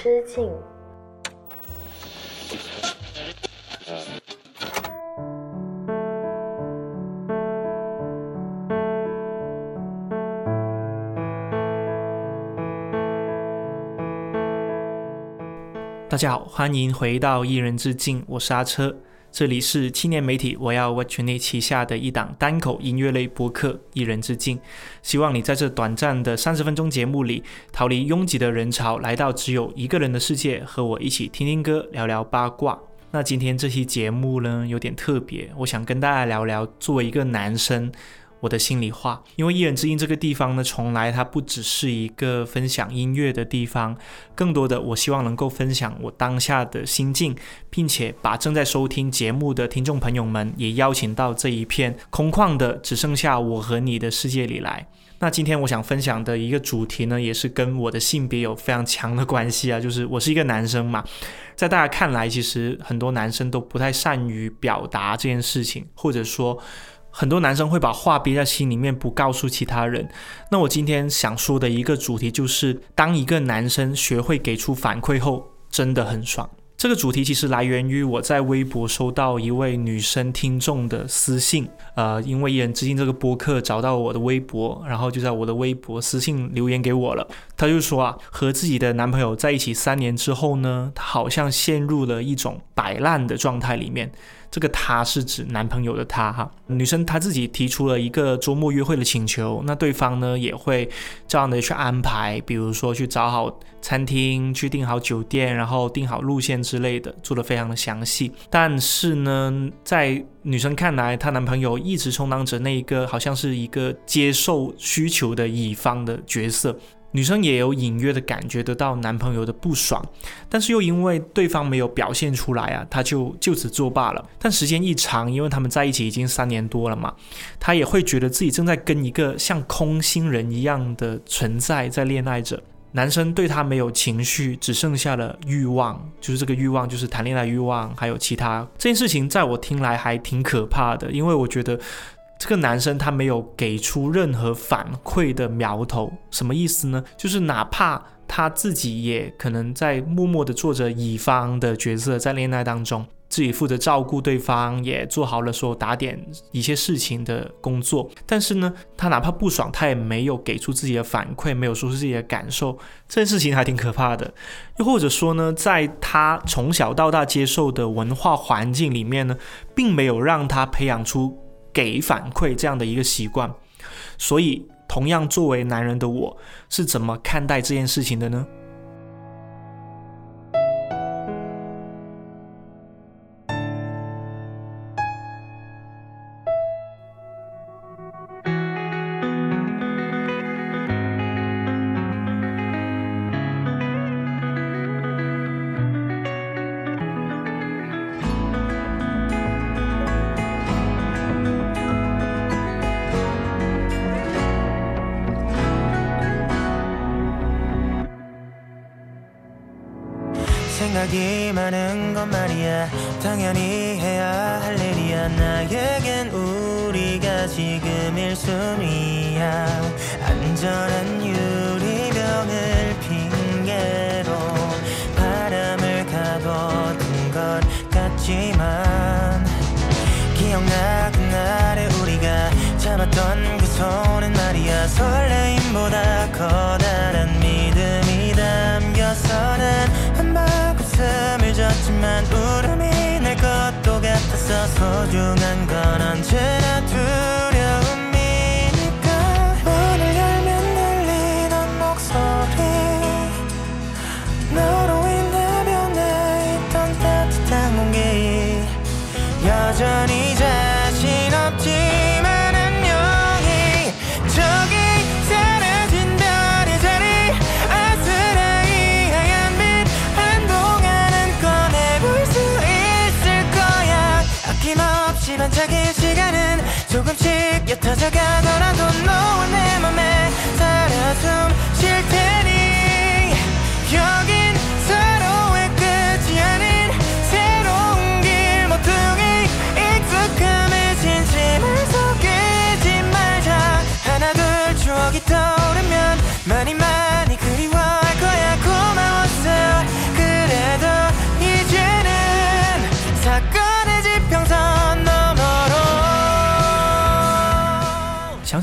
之境。大家好，欢迎回到一人之境，我是阿车。这里是青年媒体我要 Watch 内旗下的一档单口音乐类播客《一人之境》，希望你在这短暂的三十分钟节目里，逃离拥挤的人潮，来到只有一个人的世界，和我一起听听歌，聊聊八卦。那今天这期节目呢，有点特别，我想跟大家聊聊，作为一个男生。我的心里话，因为一人之音这个地方呢，从来它不只是一个分享音乐的地方，更多的我希望能够分享我当下的心境，并且把正在收听节目的听众朋友们也邀请到这一片空旷的只剩下我和你的世界里来。那今天我想分享的一个主题呢，也是跟我的性别有非常强的关系啊，就是我是一个男生嘛，在大家看来，其实很多男生都不太善于表达这件事情，或者说。很多男生会把话憋在心里面，不告诉其他人。那我今天想说的一个主题就是，当一个男生学会给出反馈后，真的很爽。这个主题其实来源于我在微博收到一位女生听众的私信，呃，因为一人之境这个播客找到我的微博，然后就在我的微博私信留言给我了。她就说啊，和自己的男朋友在一起三年之后呢，她好像陷入了一种摆烂的状态里面。这个他是指男朋友的他哈，女生她自己提出了一个周末约会的请求，那对方呢也会这样的去安排，比如说去找好餐厅，去订好酒店，然后订好路线之类的，做的非常的详细。但是呢，在女生看来，她男朋友一直充当着那一个好像是一个接受需求的乙方的角色。女生也有隐约的感觉得到男朋友的不爽，但是又因为对方没有表现出来啊，她就就此作罢了。但时间一长，因为他们在一起已经三年多了嘛，她也会觉得自己正在跟一个像空心人一样的存在在恋爱着。男生对她没有情绪，只剩下了欲望，就是这个欲望就是谈恋爱欲望，还有其他这件事情，在我听来还挺可怕的，因为我觉得。这个男生他没有给出任何反馈的苗头，什么意思呢？就是哪怕他自己也可能在默默的做着乙方的角色，在恋爱当中自己负责照顾对方，也做好了说打点一些事情的工作。但是呢，他哪怕不爽，他也没有给出自己的反馈，没有说出自己的感受，这件事情还挺可怕的。又或者说呢，在他从小到大接受的文化环境里面呢，并没有让他培养出。给反馈这样的一个习惯，所以同样作为男人的我是怎么看待这件事情的呢？ 생각이 많은 건 말이야. 당연히 해야 할 일이야. 나에겐 우리가 지금 일순위야. 안전한 유리병을 핑계로 바람을 가둬둔 것 같지만 기억나 그날에 우리가 잡았던 그 손은 말이야. 설레임보다 커다란 울었지만 울음이 내 것도 같아서 소중한 건 언제나 둘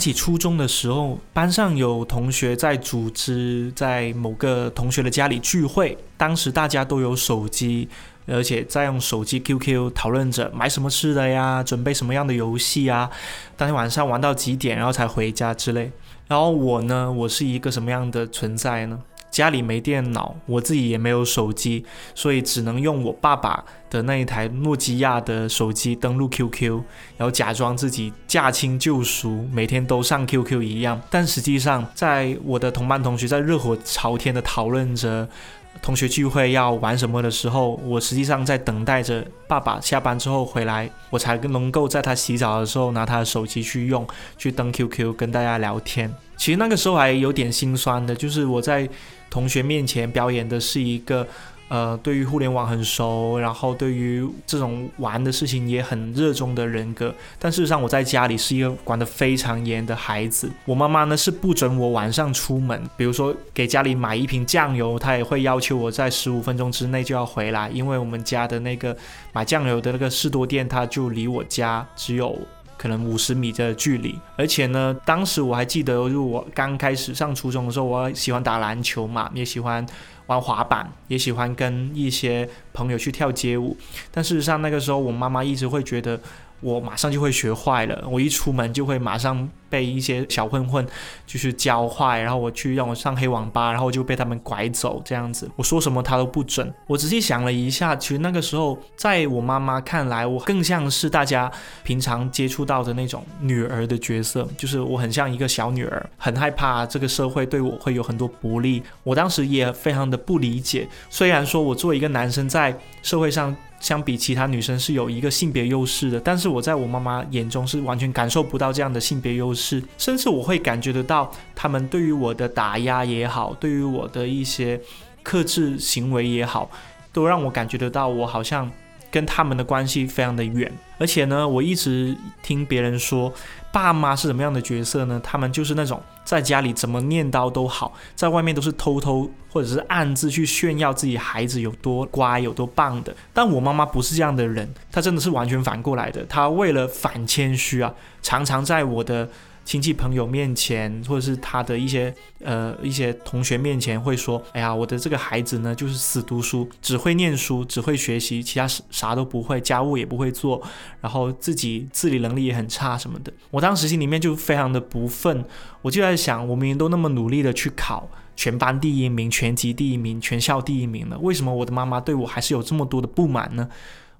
起初中的时候，班上有同学在组织在某个同学的家里聚会，当时大家都有手机，而且在用手机 QQ 讨论着买什么吃的呀，准备什么样的游戏啊，当天晚上玩到几点，然后才回家之类。然后我呢，我是一个什么样的存在呢？家里没电脑，我自己也没有手机，所以只能用我爸爸的那一台诺基亚的手机登录 QQ，然后假装自己驾轻就熟，每天都上 QQ 一样。但实际上，在我的同班同学在热火朝天的讨论着同学聚会要玩什么的时候，我实际上在等待着爸爸下班之后回来，我才能够在他洗澡的时候拿他的手机去用，去登 QQ 跟大家聊天。其实那个时候还有点心酸的，就是我在。同学面前表演的是一个，呃，对于互联网很熟，然后对于这种玩的事情也很热衷的人格。但事实上，我在家里是一个管得非常严的孩子。我妈妈呢是不准我晚上出门，比如说给家里买一瓶酱油，她也会要求我在十五分钟之内就要回来，因为我们家的那个买酱油的那个士多店，它就离我家只有。可能五十米的距离，而且呢，当时我还记得，就我刚开始上初中的时候，我喜欢打篮球嘛，也喜欢玩滑板，也喜欢跟一些朋友去跳街舞。但事实上，那个时候我妈妈一直会觉得我马上就会学坏了，我一出门就会马上。被一些小混混就是教坏，然后我去让我上黑网吧，然后就被他们拐走这样子。我说什么他都不准。我仔细想了一下，其实那个时候在我妈妈看来，我更像是大家平常接触到的那种女儿的角色，就是我很像一个小女儿，很害怕这个社会对我会有很多不利。我当时也非常的不理解，虽然说我作为一个男生在社会上相比其他女生是有一个性别优势的，但是我在我妈妈眼中是完全感受不到这样的性别优势。甚至我会感觉得到，他们对于我的打压也好，对于我的一些克制行为也好，都让我感觉得到，我好像跟他们的关系非常的远。而且呢，我一直听别人说，爸妈是什么样的角色呢？他们就是那种在家里怎么念叨都好，在外面都是偷偷或者是暗自去炫耀自己孩子有多乖、有多棒的。但我妈妈不是这样的人，她真的是完全反过来的。她为了反谦虚啊，常常在我的。亲戚朋友面前，或者是他的一些呃一些同学面前，会说：“哎呀，我的这个孩子呢，就是死读书，只会念书，只会学习，其他啥都不会，家务也不会做，然后自己自理能力也很差什么的。”我当时心里面就非常的不忿，我就在想，我明明都那么努力的去考全班第一名、全级第一名、全校第一名了，为什么我的妈妈对我还是有这么多的不满呢？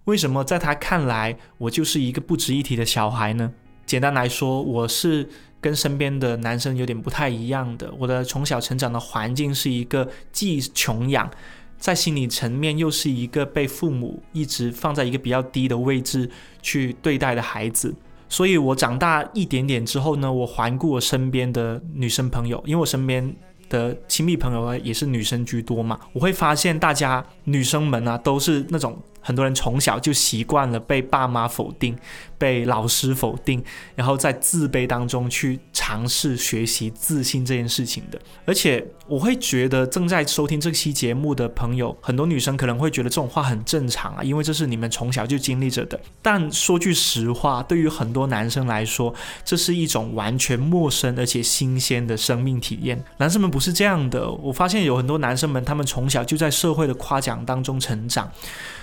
为什么在她看来，我就是一个不值一提的小孩呢？简单来说，我是跟身边的男生有点不太一样的。我的从小成长的环境是一个既穷养，在心理层面又是一个被父母一直放在一个比较低的位置去对待的孩子。所以我长大一点点之后呢，我环顾我身边的女生朋友，因为我身边的亲密朋友啊也是女生居多嘛，我会发现大家女生们啊都是那种。很多人从小就习惯了被爸妈否定，被老师否定，然后在自卑当中去尝试学习自信这件事情的。而且我会觉得正在收听这期节目的朋友，很多女生可能会觉得这种话很正常啊，因为这是你们从小就经历着的。但说句实话，对于很多男生来说，这是一种完全陌生而且新鲜的生命体验。男生们不是是这样的，我发现有很多男生们，他们从小就在社会的夸奖当中成长。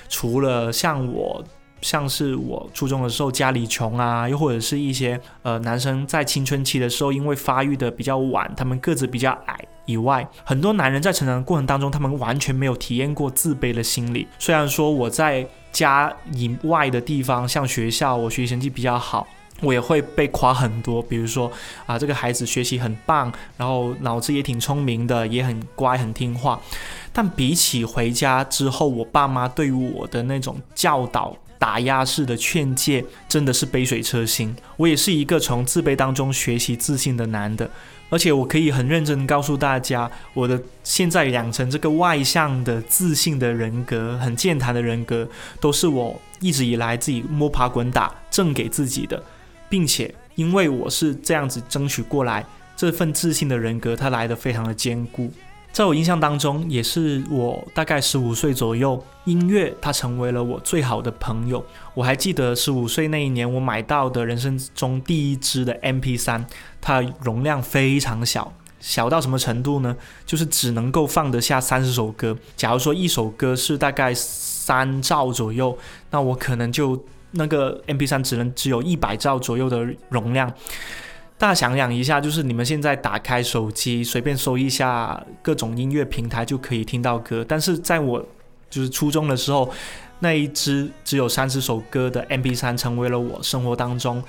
除了像我，像是我初中的时候家里穷啊，又或者是一些呃男生在青春期的时候，因为发育的比较晚，他们个子比较矮以外，很多男人在成长的过程当中，他们完全没有体验过自卑的心理。虽然说我在家以外的地方，像学校，我学习成绩比较好。我也会被夸很多，比如说啊，这个孩子学习很棒，然后脑子也挺聪明的，也很乖很听话。但比起回家之后，我爸妈对于我的那种教导、打压式的劝诫，真的是杯水车薪。我也是一个从自卑当中学习自信的男的，而且我可以很认真告诉大家，我的现在养成这个外向的自信的人格，很健谈的人格，都是我一直以来自己摸爬滚打挣给自己的。并且，因为我是这样子争取过来，这份自信的人格，它来的非常的坚固。在我印象当中，也是我大概十五岁左右，音乐它成为了我最好的朋友。我还记得十五岁那一年，我买到的人生中第一支的 MP3，它容量非常小，小到什么程度呢？就是只能够放得下三十首歌。假如说一首歌是大概三兆左右，那我可能就那个 MP3 只能只有一百兆左右的容量。大家想想一下，就是你们现在打开手机，随便搜一下各种音乐平台就可以听到歌。但是在我就是初中的时候，那一只只有三十首歌的 MP3 成为了我生活当中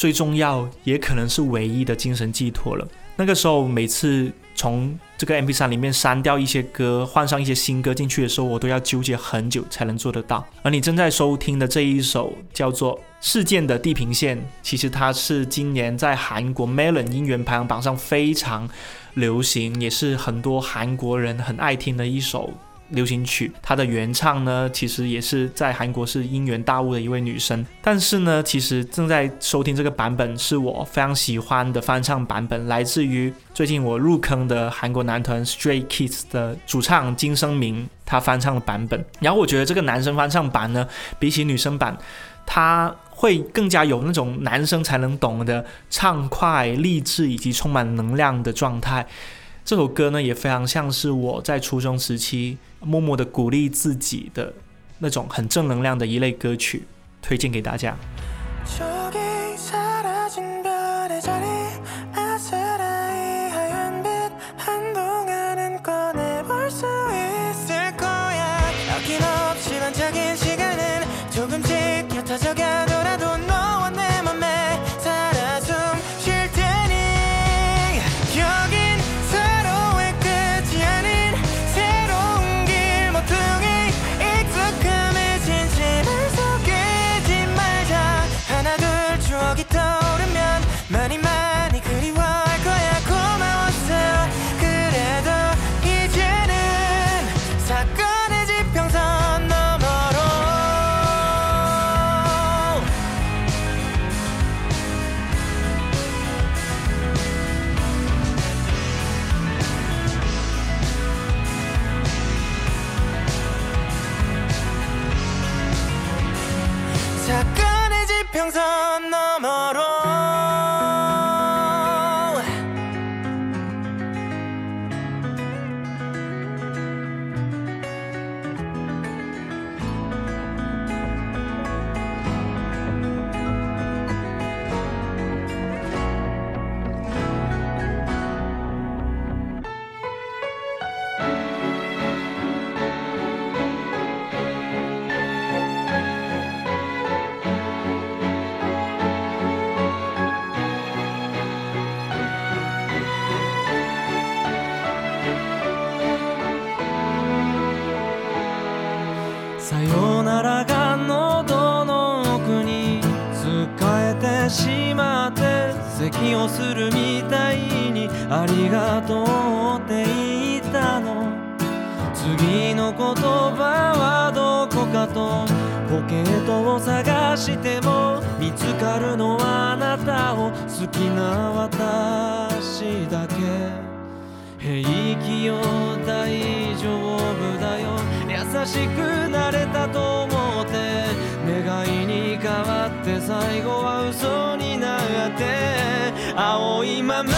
最重要，也可能是唯一的精神寄托了。那个时候，每次从这个 MP3 里面删掉一些歌，换上一些新歌进去的时候，我都要纠结很久才能做得到。而你正在收听的这一首叫做《事件的地平线》，其实它是今年在韩国 Melon 音源排行榜上非常流行，也是很多韩国人很爱听的一首。流行曲，它的原唱呢，其实也是在韩国是音源大物的一位女生。但是呢，其实正在收听这个版本是我非常喜欢的翻唱版本，来自于最近我入坑的韩国男团 Stray Kids 的主唱金生明，他翻唱的版本。然后我觉得这个男生翻唱版呢，比起女生版，他会更加有那种男生才能懂的畅快、励志以及充满能量的状态。这首歌呢，也非常像是我在初中时期默默的鼓励自己的那种很正能量的一类歌曲，推荐给大家。するみたいにありがとうって言ったの？次の言葉はどこかとポケットを探しても見つかるのはあなたを好きな私だけ。平気よ大丈夫だよ。優しくなれたと思って願いに変わって最後は嘘になって。青いまま浮か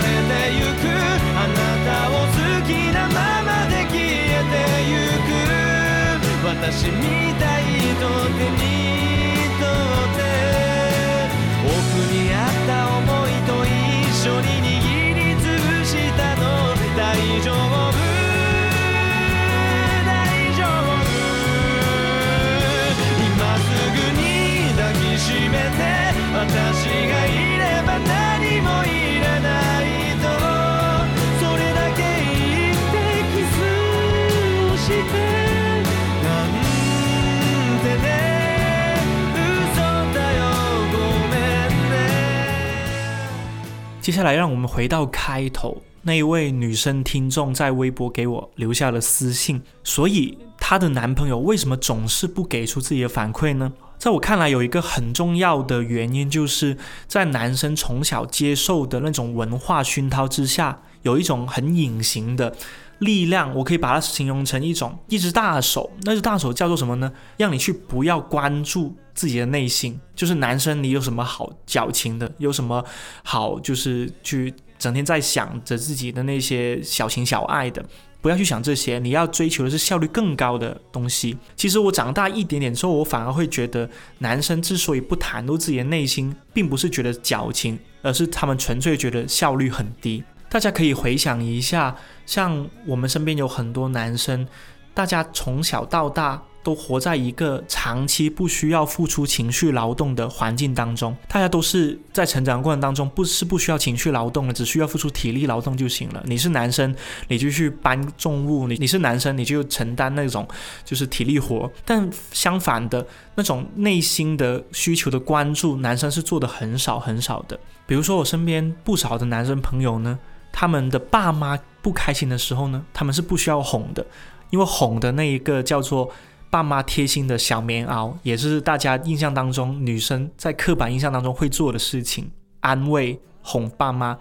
れてゆく。あなたを好きなままで消えてゆく。私みたいと手にとって。奥にあった思いと一緒に握りつぶしたの。大丈夫。接下来，让我们回到开头那一位女生听众在微博给我留下了私信。所以，她的男朋友为什么总是不给出自己的反馈呢？在我看来，有一个很重要的原因，就是在男生从小接受的那种文化熏陶之下，有一种很隐形的力量，我可以把它形容成一种一只大手。那只大手叫做什么呢？让你去不要关注自己的内心，就是男生你有什么好矫情的，有什么好就是去整天在想着自己的那些小情小爱的。不要去想这些，你要追求的是效率更高的东西。其实我长大一点点之后，我反而会觉得，男生之所以不袒露自己的内心，并不是觉得矫情，而是他们纯粹觉得效率很低。大家可以回想一下，像我们身边有很多男生，大家从小到大。都活在一个长期不需要付出情绪劳动的环境当中，大家都是在成长过程当中不是不需要情绪劳动的，只需要付出体力劳动就行了。你是男生，你就去搬重物；你你是男生，你就承担那种就是体力活。但相反的那种内心的需求的关注，男生是做的很少很少的。比如说我身边不少的男生朋友呢，他们的爸妈不开心的时候呢，他们是不需要哄的，因为哄的那一个叫做。爸妈贴心的小棉袄，也是大家印象当中女生在刻板印象当中会做的事情，安慰哄爸妈。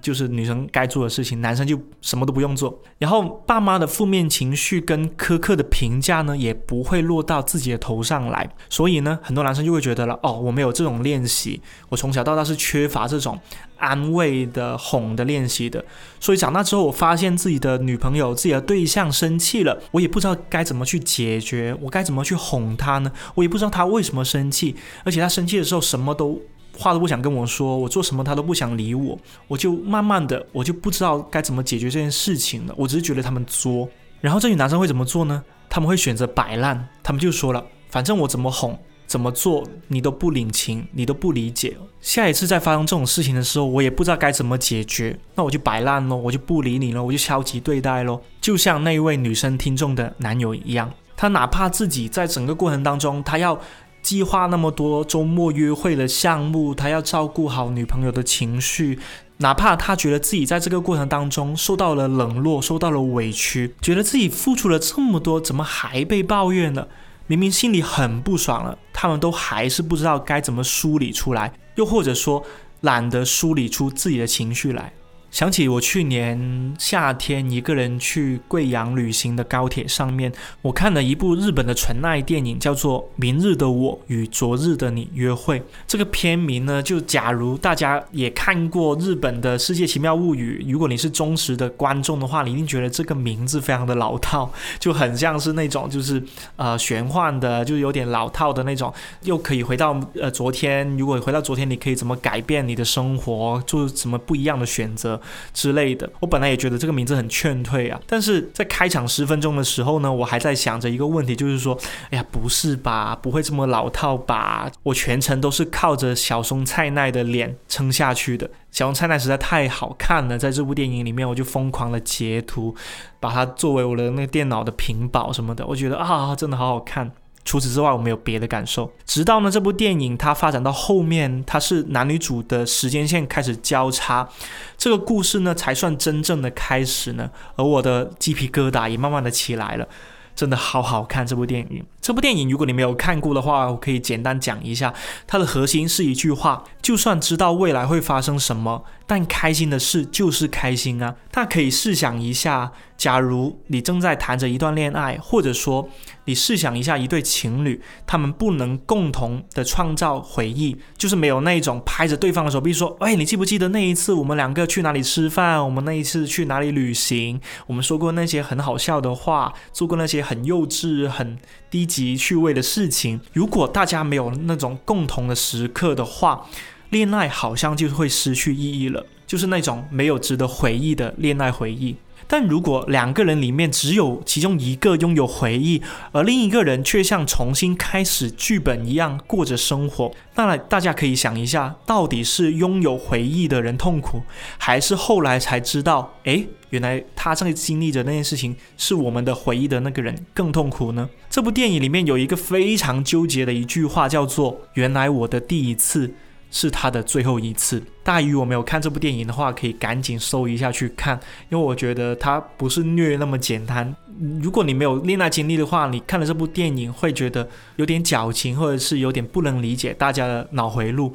就是女生该做的事情，男生就什么都不用做。然后爸妈的负面情绪跟苛刻的评价呢，也不会落到自己的头上来。所以呢，很多男生就会觉得了，哦，我没有这种练习，我从小到大是缺乏这种安慰的哄的练习的。所以长大之后，我发现自己的女朋友、自己的对象生气了，我也不知道该怎么去解决，我该怎么去哄她呢？我也不知道她为什么生气，而且她生气的时候什么都。话都不想跟我说，我做什么他都不想理我，我就慢慢的我就不知道该怎么解决这件事情了。我只是觉得他们作，然后这女男生会怎么做呢？他们会选择摆烂，他们就说了，反正我怎么哄怎么做你都不领情，你都不理解。下一次再发生这种事情的时候，我也不知道该怎么解决，那我就摆烂喽，我就不理你了，我就消极对待喽。就像那一位女生听众的男友一样，他哪怕自己在整个过程当中，他要。计划那么多周末约会的项目，他要照顾好女朋友的情绪，哪怕他觉得自己在这个过程当中受到了冷落，受到了委屈，觉得自己付出了这么多，怎么还被抱怨呢？明明心里很不爽了，他们都还是不知道该怎么梳理出来，又或者说懒得梳理出自己的情绪来。想起我去年夏天一个人去贵阳旅行的高铁上面，我看了一部日本的纯爱电影，叫做《明日的我与昨日的你约会》。这个片名呢，就假如大家也看过日本的《世界奇妙物语》，如果你是忠实的观众的话，你一定觉得这个名字非常的老套，就很像是那种就是呃玄幻的，就有点老套的那种。又可以回到呃昨天，如果回到昨天，你可以怎么改变你的生活，做什么不一样的选择？之类的，我本来也觉得这个名字很劝退啊，但是在开场十分钟的时候呢，我还在想着一个问题，就是说，哎呀，不是吧，不会这么老套吧？我全程都是靠着小松菜奈的脸撑下去的，小松菜奈实在太好看了，在这部电影里面，我就疯狂的截图，把它作为我的那个电脑的屏保什么的，我觉得啊，真的好好看。除此之外，我没有别的感受。直到呢，这部电影它发展到后面，它是男女主的时间线开始交叉，这个故事呢才算真正的开始呢。而我的鸡皮疙瘩也慢慢的起来了。真的好好看这部电影。这部电影如果你没有看过的话，我可以简单讲一下。它的核心是一句话：就算知道未来会发生什么，但开心的事就是开心啊。大家可以试想一下，假如你正在谈着一段恋爱，或者说你试想一下一对情侣，他们不能共同的创造回忆，就是没有那一种拍着对方的手臂说：“哎，你记不记得那一次我们两个去哪里吃饭？我们那一次去哪里旅行？我们说过那些很好笑的话，做过那些。”很幼稚、很低级趣味的事情，如果大家没有那种共同的时刻的话，恋爱好像就会失去意义了，就是那种没有值得回忆的恋爱回忆。但如果两个人里面只有其中一个拥有回忆，而另一个人却像重新开始剧本一样过着生活，那大家可以想一下，到底是拥有回忆的人痛苦，还是后来才知道，诶，原来他正经历着那件事情是我们的回忆的那个人更痛苦呢？这部电影里面有一个非常纠结的一句话，叫做“原来我的第一次”。是他的最后一次。大鱼，我没有看这部电影的话，可以赶紧搜一下去看，因为我觉得它不是虐那么简单。如果你没有恋爱经历的话，你看了这部电影会觉得有点矫情，或者是有点不能理解大家的脑回路。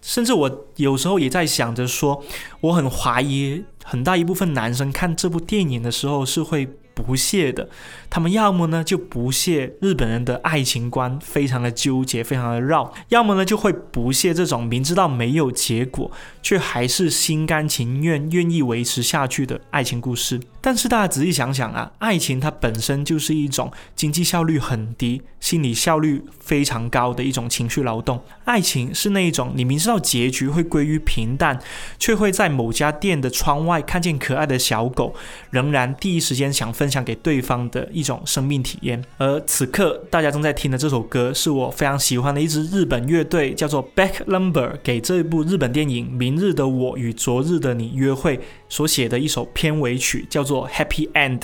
甚至我有时候也在想着说，我很怀疑很大一部分男生看这部电影的时候是会。不屑的，他们要么呢就不屑日本人的爱情观，非常的纠结，非常的绕；要么呢就会不屑这种明知道没有结果，却还是心甘情愿愿意维持下去的爱情故事。但是大家仔细想想啊，爱情它本身就是一种经济效率很低、心理效率非常高的一种情绪劳动。爱情是那一种你明知道结局会归于平淡，却会在某家店的窗外看见可爱的小狗，仍然第一时间想分。分享给对方的一种生命体验。而此刻大家正在听的这首歌，是我非常喜欢的一支日本乐队，叫做 Back Number，给这一部日本电影《明日的我与昨日的你约会》所写的一首片尾曲，叫做 Happy End。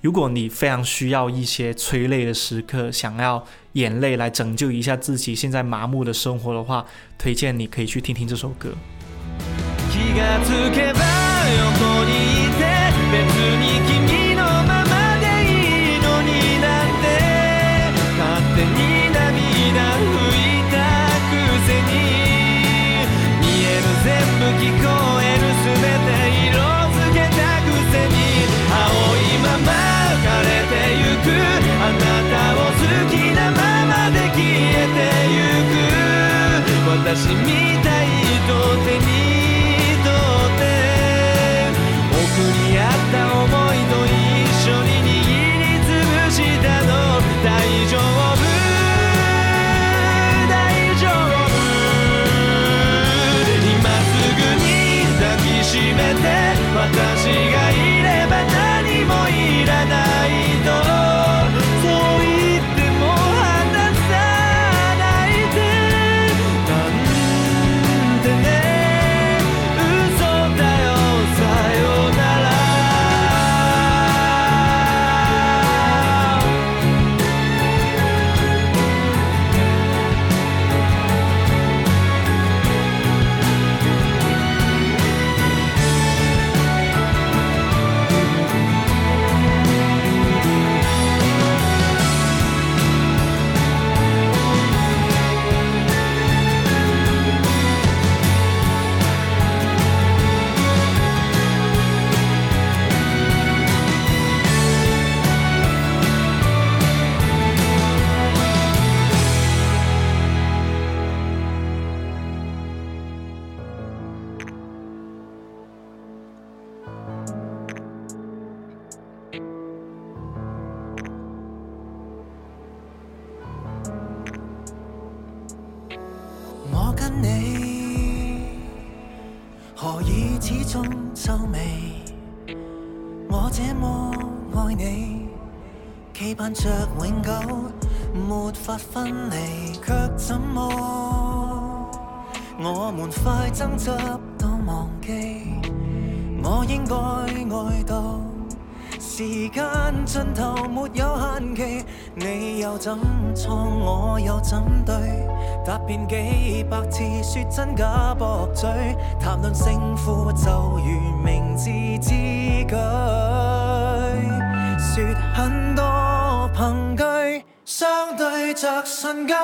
如果你非常需要一些催泪的时刻，想要眼泪来拯救一下自己现在麻木的生活的话，推荐你可以去听听这首歌。你何以始终皱眉我这么爱你期盼着永久没法分离却怎么我们快争执到忘记我应该爱到时间尽头没有限期你又怎错我又怎对答遍几百次，说真假驳嘴，谈论胜负就如明智之举，说很多凭据，相对着瞬间。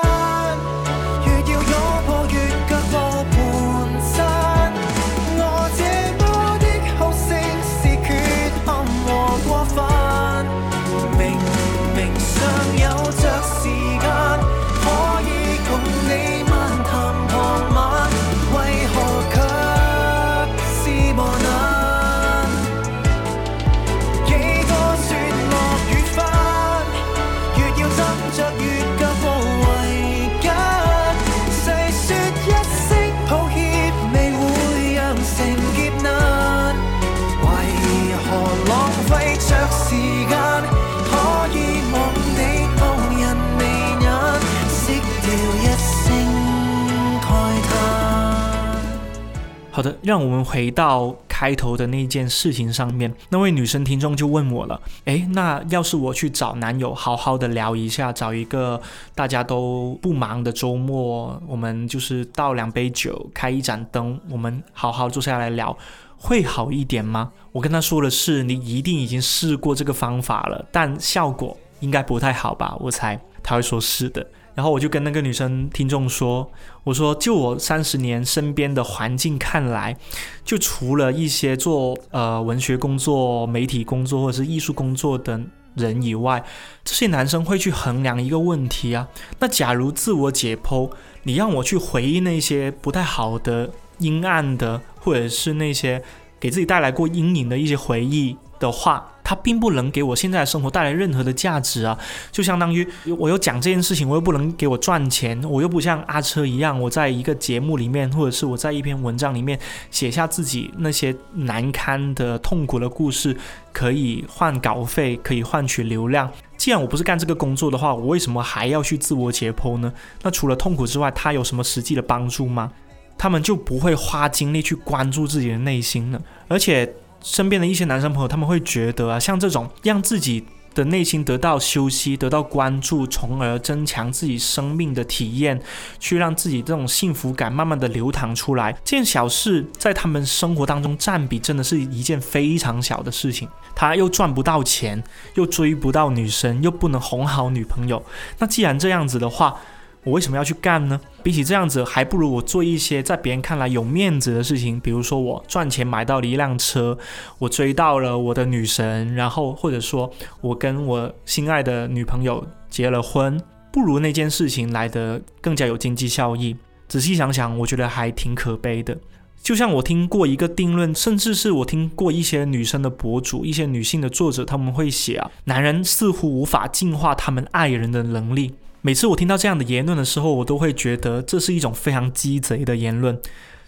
好的，让我们回到开头的那件事情上面。那位女生听众就问我了：“诶，那要是我去找男友，好好的聊一下，找一个大家都不忙的周末，我们就是倒两杯酒，开一盏灯，我们好好坐下来聊，会好一点吗？”我跟她说的是：“你一定已经试过这个方法了，但效果应该不太好吧？”我猜他会说是的。然后我就跟那个女生听众说：“我说，就我三十年身边的环境看来，就除了一些做呃文学工作、媒体工作或者是艺术工作的人以外，这些男生会去衡量一个问题啊。那假如自我解剖，你让我去回忆那些不太好的、阴暗的，或者是那些给自己带来过阴影的一些回忆的话。”它并不能给我现在的生活带来任何的价值啊！就相当于我又讲这件事情，我又不能给我赚钱，我又不像阿车一样，我在一个节目里面，或者是我在一篇文章里面写下自己那些难堪的、痛苦的故事，可以换稿费，可以换取流量。既然我不是干这个工作的话，我为什么还要去自我解剖呢？那除了痛苦之外，它有什么实际的帮助吗？他们就不会花精力去关注自己的内心了，而且。身边的一些男生朋友，他们会觉得啊，像这种让自己的内心得到休息、得到关注，从而增强自己生命的体验，去让自己这种幸福感慢慢的流淌出来，这件小事在他们生活当中占比真的是一件非常小的事情。他又赚不到钱，又追不到女生，又不能哄好女朋友。那既然这样子的话，我为什么要去干呢？比起这样子，还不如我做一些在别人看来有面子的事情，比如说我赚钱买到了一辆车，我追到了我的女神，然后或者说我跟我心爱的女朋友结了婚，不如那件事情来得更加有经济效益。仔细想想，我觉得还挺可悲的。就像我听过一个定论，甚至是我听过一些女生的博主、一些女性的作者，他们会写啊，男人似乎无法净化他们爱人的能力。每次我听到这样的言论的时候，我都会觉得这是一种非常鸡贼的言论，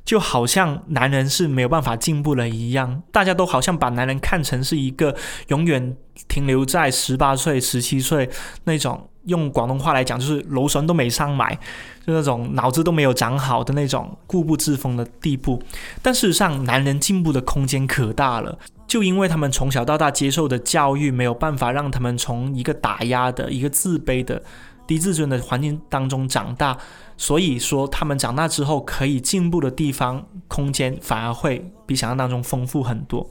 就好像男人是没有办法进步了一样。大家都好像把男人看成是一个永远停留在十八岁、十七岁那种，用广东话来讲就是“楼神都没上买”，就那种脑子都没有长好的那种固步自封的地步。但事实上，男人进步的空间可大了，就因为他们从小到大接受的教育没有办法让他们从一个打压的、一个自卑的。低自尊的环境当中长大，所以说他们长大之后可以进步的地方空间反而会比想象当中丰富很多。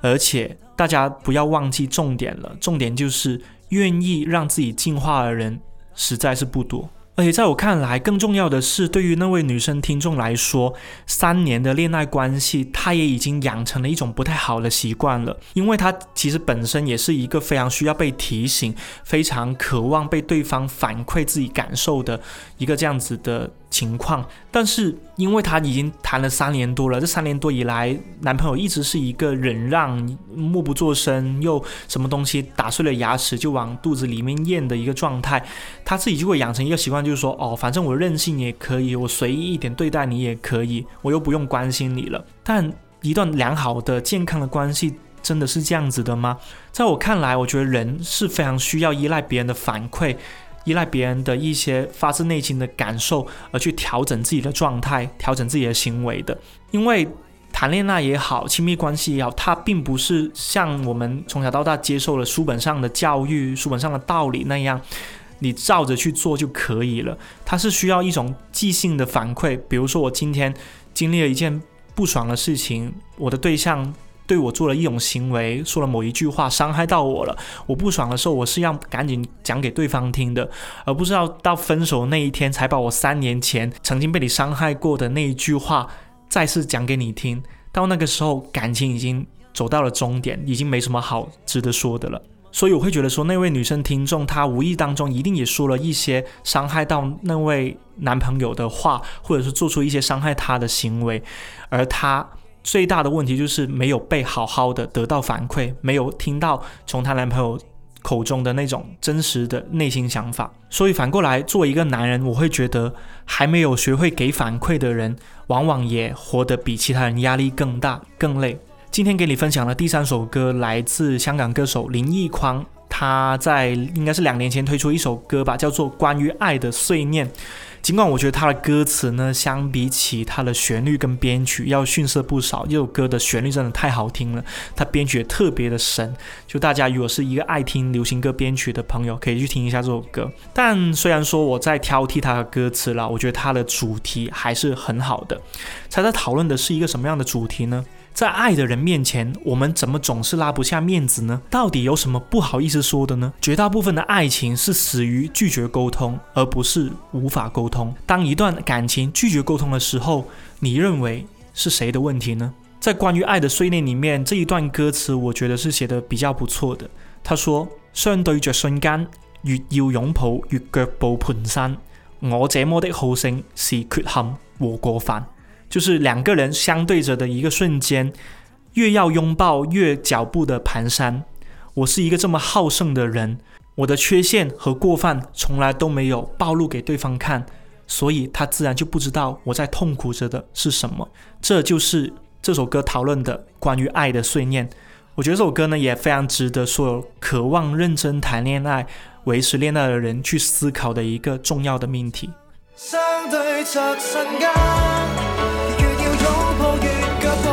而且大家不要忘记重点了，重点就是愿意让自己进化的人实在是不多。而且在我看来，更重要的是，对于那位女生听众来说，三年的恋爱关系，她也已经养成了一种不太好的习惯了。因为她其实本身也是一个非常需要被提醒、非常渴望被对方反馈自己感受的一个这样子的。情况，但是因为她已经谈了三年多了，这三年多以来，男朋友一直是一个忍让、默不作声，又什么东西打碎了牙齿就往肚子里面咽的一个状态，她自己就会养成一个习惯，就是说，哦，反正我任性也可以，我随意一点对待你也可以，我又不用关心你了。但一段良好的、健康的关系，真的是这样子的吗？在我看来，我觉得人是非常需要依赖别人的反馈。依赖别人的一些发自内心的感受而去调整自己的状态、调整自己的行为的，因为谈恋爱也好，亲密关系也好，它并不是像我们从小到大接受了书本上的教育、书本上的道理那样，你照着去做就可以了。它是需要一种即兴的反馈，比如说我今天经历了一件不爽的事情，我的对象。对我做了一种行为，说了某一句话，伤害到我了。我不爽的时候，我是要赶紧讲给对方听的，而不是要到分手那一天才把我三年前曾经被你伤害过的那一句话再次讲给你听。到那个时候，感情已经走到了终点，已经没什么好值得说的了。所以我会觉得说，那位女生听众她无意当中一定也说了一些伤害到那位男朋友的话，或者是做出一些伤害他的行为，而她。最大的问题就是没有被好好的得到反馈，没有听到从她男朋友口中的那种真实的内心想法。所以反过来，作为一个男人，我会觉得还没有学会给反馈的人，往往也活得比其他人压力更大、更累。今天给你分享的第三首歌，来自香港歌手林奕匡，他在应该是两年前推出一首歌吧，叫做《关于爱的碎念》。尽管我觉得他的歌词呢，相比起他的旋律跟编曲要逊色不少，这首歌的旋律真的太好听了，他编曲也特别的神。就大家如果是一个爱听流行歌编曲的朋友，可以去听一下这首歌。但虽然说我在挑剔他的歌词啦，我觉得他的主题还是很好的。猜他讨论的是一个什么样的主题呢？在爱的人面前，我们怎么总是拉不下面子呢？到底有什么不好意思说的呢？绝大部分的爱情是死于拒绝沟通，而不是无法沟通。当一段感情拒绝沟通的时候，你认为是谁的问題呢？在關於愛的碎念裡面，這一段歌詞我覺得是寫得比較不錯的。他說：相對着瞬间，越要擁抱越腳步蹒跚。我這麼的好胜是缺陷和过犯。就是两个人相对着的一个瞬间，越要拥抱越脚步的蹒跚。我是一个这么好胜的人，我的缺陷和过犯从来都没有暴露给对方看，所以他自然就不知道我在痛苦着的是什么。这就是。这首歌讨论的关于爱的碎念，我觉得这首歌呢也非常值得所有渴望认真谈恋爱、维持恋爱的人去思考的一个重要的命题。相对着瞬间，越要拥抱越脚步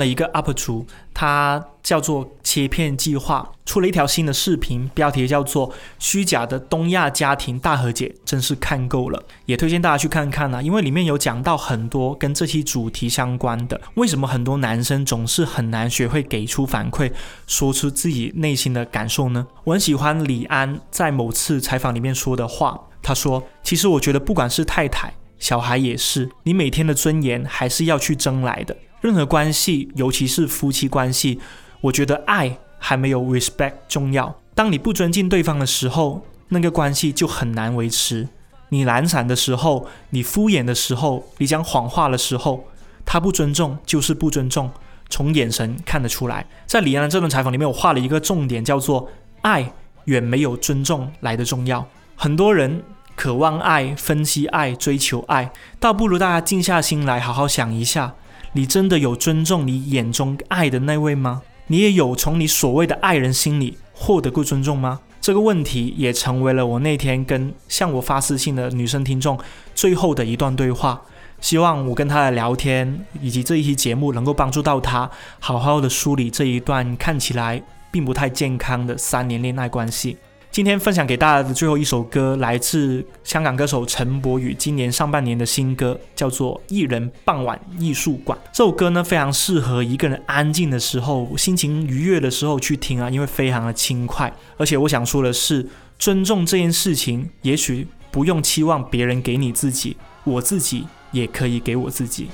了一个 UP 主，他叫做切片计划，出了一条新的视频，标题叫做《虚假的东亚家庭大和解》，真是看够了，也推荐大家去看看啊，因为里面有讲到很多跟这期主题相关的。为什么很多男生总是很难学会给出反馈，说出自己内心的感受呢？我很喜欢李安在某次采访里面说的话，他说：“其实我觉得不管是太太、小孩也是，你每天的尊严，还是要去争来的。”任何关系，尤其是夫妻关系，我觉得爱还没有 respect 重要。当你不尊敬对方的时候，那个关系就很难维持。你懒散的时候，你敷衍的时候，你讲谎话的时候，他不尊重就是不尊重，从眼神看得出来。在李安的这段采访里面，我画了一个重点，叫做爱远没有尊重来的重要。很多人渴望爱、分析爱、追求爱，倒不如大家静下心来，好好想一下。你真的有尊重你眼中爱的那位吗？你也有从你所谓的爱人心里获得过尊重吗？这个问题也成为了我那天跟向我发私信的女生听众最后的一段对话。希望我跟她的聊天以及这一期节目能够帮助到她，好好的梳理这一段看起来并不太健康的三年恋爱关系。今天分享给大家的最后一首歌，来自香港歌手陈柏宇今年上半年的新歌，叫做《一人傍晚艺术馆》。这首歌呢，非常适合一个人安静的时候、心情愉悦的时候去听啊，因为非常的轻快。而且我想说的是，尊重这件事情，也许不用期望别人给你自己，我自己也可以给我自己。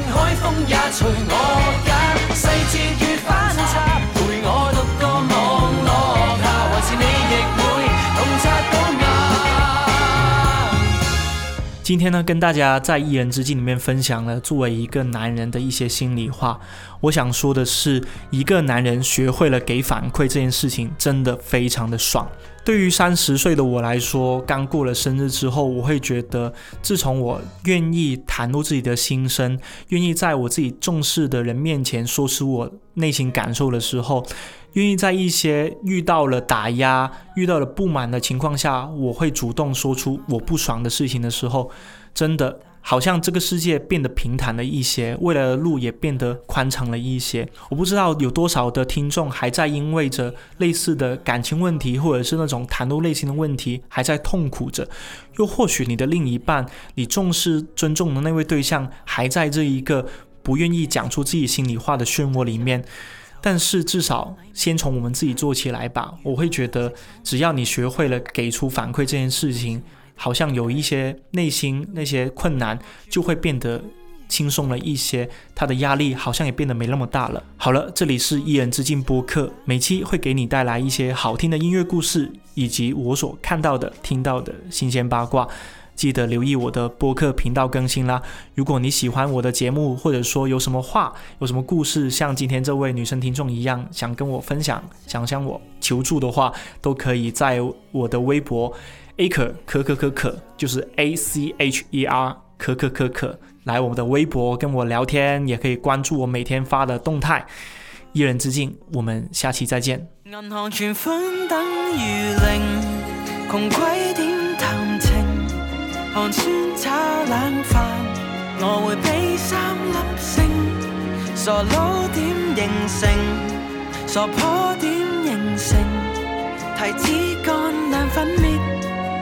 海風也隨我揀，細節與反差，陪我獨個網絡下，還是你亦會洞察到眼。今天呢，跟大家在一人之境里面分享了作为一个男人的一些心里话。我想说的是，一个男人学会了给反馈这件事情，真的非常的爽。对于三十岁的我来说，刚过了生日之后，我会觉得，自从我愿意袒露自己的心声，愿意在我自己重视的人面前说出我内心感受的时候，愿意在一些遇到了打压、遇到了不满的情况下，我会主动说出我不爽的事情的时候，真的好像这个世界变得平坦了一些，未来的路也变得宽敞了一些。我不知道有多少的听众还在因为着类似的感情问题，或者是那种袒露内心的问题，还在痛苦着。又或许你的另一半，你重视、尊重的那位对象，还在这一个不愿意讲出自己心里话的漩涡里面。但是至少先从我们自己做起来吧。我会觉得，只要你学会了给出反馈这件事情，好像有一些内心那些困难就会变得轻松了一些，他的压力好像也变得没那么大了。好了，这里是一人之境播客，每期会给你带来一些好听的音乐故事，以及我所看到的、听到的新鲜八卦。记得留意我的播客频道更新啦！如果你喜欢我的节目，或者说有什么话、有什么故事，像今天这位女生听众一样，想跟我分享、想向我求助的话，都可以在我的微博 a 可可可可可，就是 A C H E R 可可可可，来我们的微博跟我聊天，也可以关注我每天发的动态。一人之境，我們下期再見。銀行存款等於零，窮鬼點談情？寒酸炒冷飯，我會俾三粒星。傻佬點形成？傻婆點形成？提子乾兩粉滅，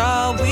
shall we